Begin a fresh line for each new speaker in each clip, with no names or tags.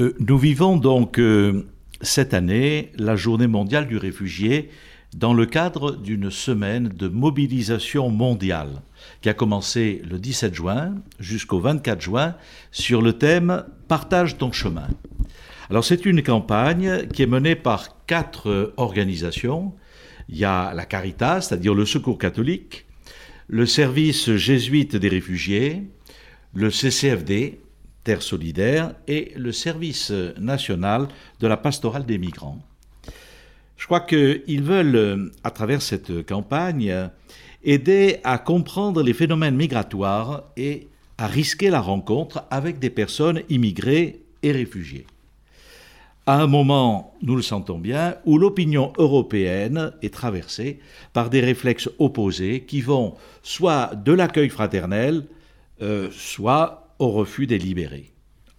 Euh, nous vivons donc euh, cette année la journée mondiale du réfugié dans le cadre d'une semaine de mobilisation mondiale qui a commencé le 17 juin jusqu'au 24 juin sur le thème Partage ton chemin. Alors c'est une campagne qui est menée par quatre organisations. Il y a la Caritas, c'est-à-dire le Secours catholique, le service jésuite des réfugiés, le CCFD, Terre solidaire, et le service national de la pastorale des migrants. Je crois qu'ils veulent, à travers cette campagne, aider à comprendre les phénomènes migratoires et à risquer la rencontre avec des personnes immigrées et réfugiées. À un moment, nous le sentons bien, où l'opinion européenne est traversée par des réflexes opposés qui vont soit de l'accueil fraternel, euh, soit au refus des libérés.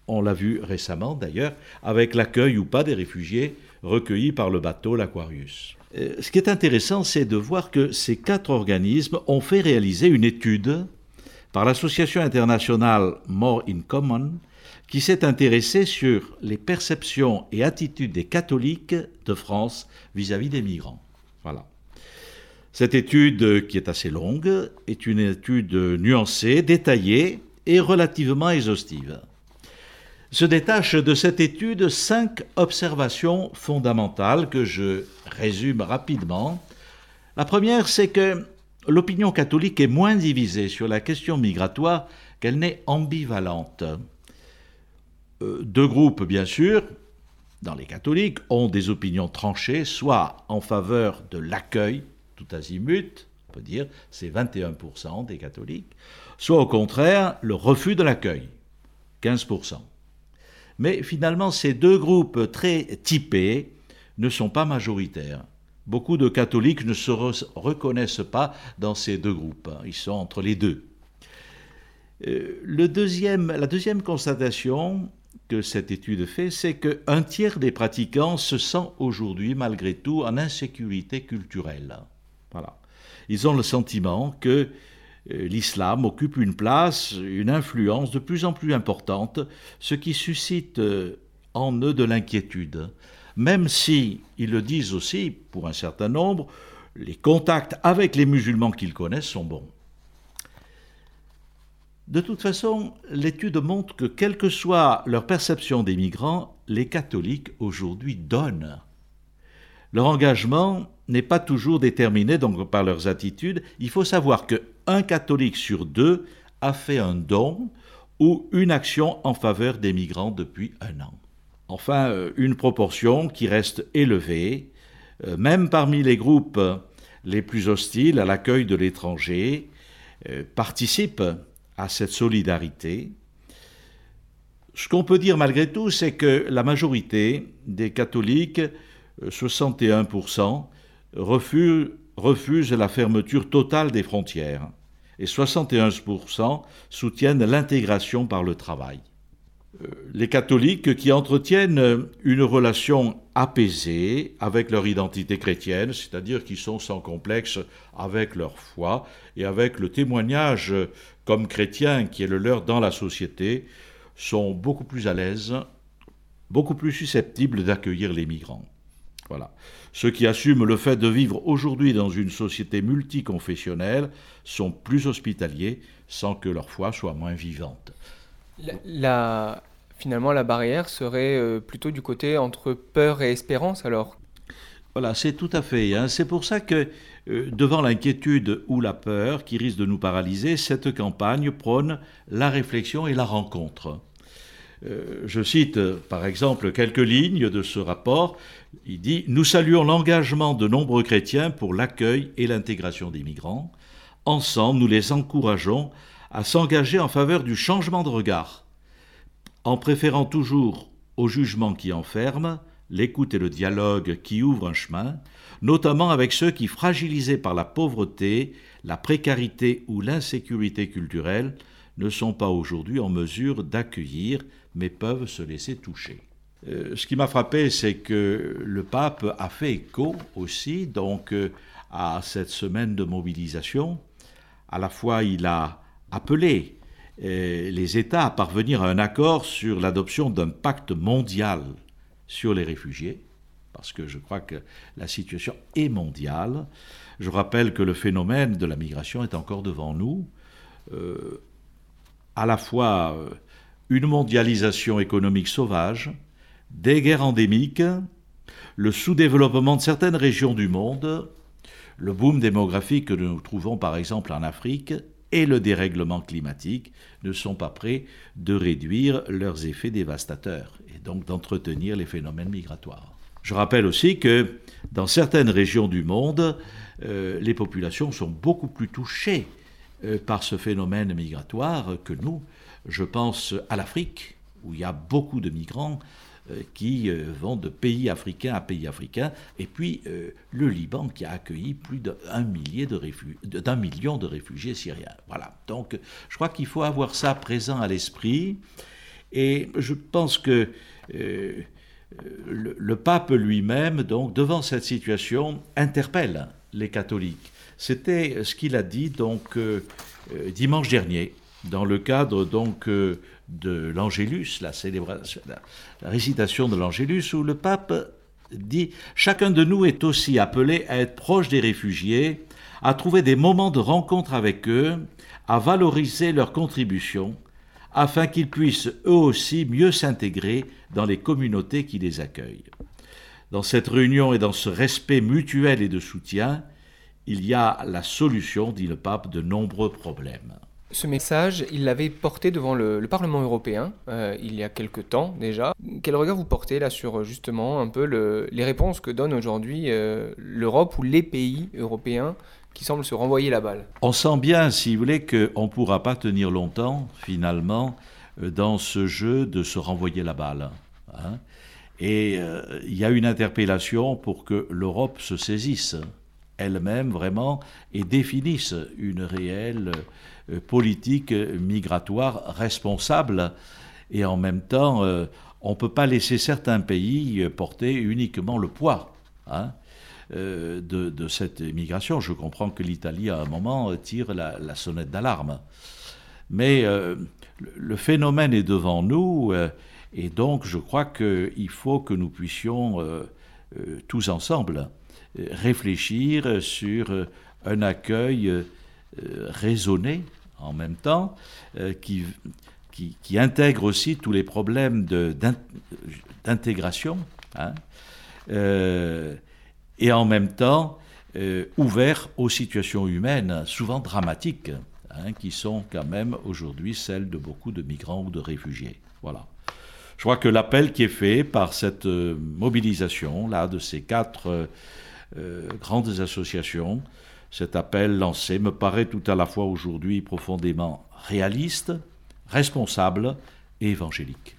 On l'a vu récemment d'ailleurs avec l'accueil ou pas des réfugiés recueillis par le bateau l'Aquarius. Euh, ce qui est intéressant, c'est de voir que ces quatre organismes ont fait réaliser une étude par l'association internationale More in Common qui s'est intéressée sur les perceptions et attitudes des catholiques de France vis-à-vis des migrants. Voilà. Cette étude, qui est assez longue, est une étude nuancée, détaillée et relativement exhaustive. Se détachent de cette étude cinq observations fondamentales que je résume rapidement. La première, c'est que l'opinion catholique est moins divisée sur la question migratoire qu'elle n'est ambivalente. Euh, deux groupes, bien sûr, dans les catholiques, ont des opinions tranchées, soit en faveur de l'accueil, tout azimut, on peut dire, c'est 21% des catholiques, soit au contraire le refus de l'accueil, 15%. Mais finalement, ces deux groupes très typés ne sont pas majoritaires. Beaucoup de catholiques ne se reconnaissent pas dans ces deux groupes. Hein. Ils sont entre les deux. Euh, le deuxième, la deuxième constatation que cette étude fait, c'est qu'un tiers des pratiquants se sent aujourd'hui, malgré tout, en insécurité culturelle. Voilà. Ils ont le sentiment que euh, l'islam occupe une place, une influence de plus en plus importante, ce qui suscite euh, en eux de l'inquiétude. Même si, ils le disent aussi, pour un certain nombre, les contacts avec les musulmans qu'ils connaissent sont bons. De toute façon, l'étude montre que quelle que soit leur perception des migrants, les catholiques aujourd'hui donnent. Leur engagement n'est pas toujours déterminé donc par leurs attitudes. Il faut savoir que un catholique sur deux a fait un don ou une action en faveur des migrants depuis un an. Enfin, euh, une proportion qui reste élevée, euh, même parmi les groupes les plus hostiles à l'accueil de l'étranger, euh, participe à cette solidarité. Ce qu'on peut dire malgré tout, c'est que la majorité des catholiques, 61%, refusent, la fermeture totale des frontières et 71% soutiennent l'intégration par le travail. Euh, les catholiques qui entretiennent une relation apaisée avec leur identité chrétienne, c'est-à-dire qui sont sans complexe avec leur foi et avec le témoignage comme chrétien qui est le leur dans la société, sont beaucoup plus à l'aise, beaucoup plus susceptibles d'accueillir les migrants. Voilà. Ceux qui assument le fait de vivre aujourd'hui dans une société multiconfessionnelle sont plus hospitaliers sans que leur foi soit moins vivante.
La, finalement, la barrière serait euh, plutôt du côté entre peur et espérance alors?
Voilà, c'est tout à fait. Hein. C'est pour ça que euh, devant l'inquiétude ou la peur qui risque de nous paralyser, cette campagne prône la réflexion et la rencontre. Euh, je cite par exemple quelques lignes de ce rapport. Il dit Nous saluons l'engagement de nombreux chrétiens pour l'accueil et l'intégration des migrants. Ensemble, nous les encourageons à s'engager en faveur du changement de regard, en préférant toujours au jugement qui enferme, l'écoute et le dialogue qui ouvrent un chemin, notamment avec ceux qui, fragilisés par la pauvreté, la précarité ou l'insécurité culturelle, ne sont pas aujourd'hui en mesure d'accueillir, mais peuvent se laisser toucher. Euh, ce qui m'a frappé, c'est que le pape a fait écho aussi donc euh, à cette semaine de mobilisation. À la fois, il a appelé les États à parvenir à un accord sur l'adoption d'un pacte mondial sur les réfugiés, parce que je crois que la situation est mondiale. Je rappelle que le phénomène de la migration est encore devant nous, euh, à la fois euh, une mondialisation économique sauvage, des guerres endémiques, le sous-développement de certaines régions du monde, le boom démographique que nous trouvons par exemple en Afrique et le dérèglement climatique ne sont pas prêts de réduire leurs effets dévastateurs et donc d'entretenir les phénomènes migratoires. Je rappelle aussi que dans certaines régions du monde, euh, les populations sont beaucoup plus touchées par ce phénomène migratoire que nous. Je pense à l'Afrique, où il y a beaucoup de migrants euh, qui vont de pays africains à pays africains, et puis le Liban qui a accueilli plus d'un million de réfugiés syriens. Voilà. Donc, je crois qu'il faut avoir ça présent à l'esprit, et je pense que le, pape lui-même, donc, devant cette situation, interpelle les catholiques. C'était ce qu'il a dit donc euh, euh, dimanche dernier, dans le cadre donc euh, de l'Angélus, la célébration, la récitation de l'Angélus, où le pape dit chacun de nous est aussi appelé à être proche des réfugiés, à trouver des moments de rencontre avec eux, à valoriser leur contribution afin qu'ils puissent eux aussi mieux s'intégrer dans les communautés qui les accueillent. Dans cette réunion et dans ce respect mutuel et de soutien, il y a la solution, dit le pape, de nombreux problèmes.
Ce message, il l'avait porté devant le, Parlement européen euh, il y a quelque temps déjà. Quel regard vous portez là sur justement un peu les réponses que donne aujourd'hui euh, l'Europe ou les pays européens qui semblent se renvoyer la balle?
On sent bien, si vous voulez, qu'on ne pourra pas tenir longtemps finalement euh, dans ce jeu de se renvoyer la balle. Hein. Et il y a une interpellation pour que l'Europe se saisisse elle-même vraiment et définisse une réelle euh, politique migratoire responsable. Et en même temps, euh, on ne peut pas laisser certains pays porter uniquement le poids hein, euh, de, cette migration. Je comprends que l'Italie, à un moment, tire la, sonnette d'alarme. Mais le phénomène est devant nous, et donc je crois qu'il faut que nous puissions, tous ensemble, réfléchir sur un accueil raisonné en même temps, euh, qui, qui, intègre aussi tous les problèmes d'intégration, hein, euh, et en même temps euh, ouvert aux situations humaines, souvent dramatiques, hein, qui sont quand même aujourd'hui celles de beaucoup de migrants ou de réfugiés. Voilà. Je crois que l'appel qui est fait par cette mobilisation là de ces quatre grandes associations cet appel lancé me paraît tout à la fois aujourd'hui profondément réaliste, responsable et évangélique.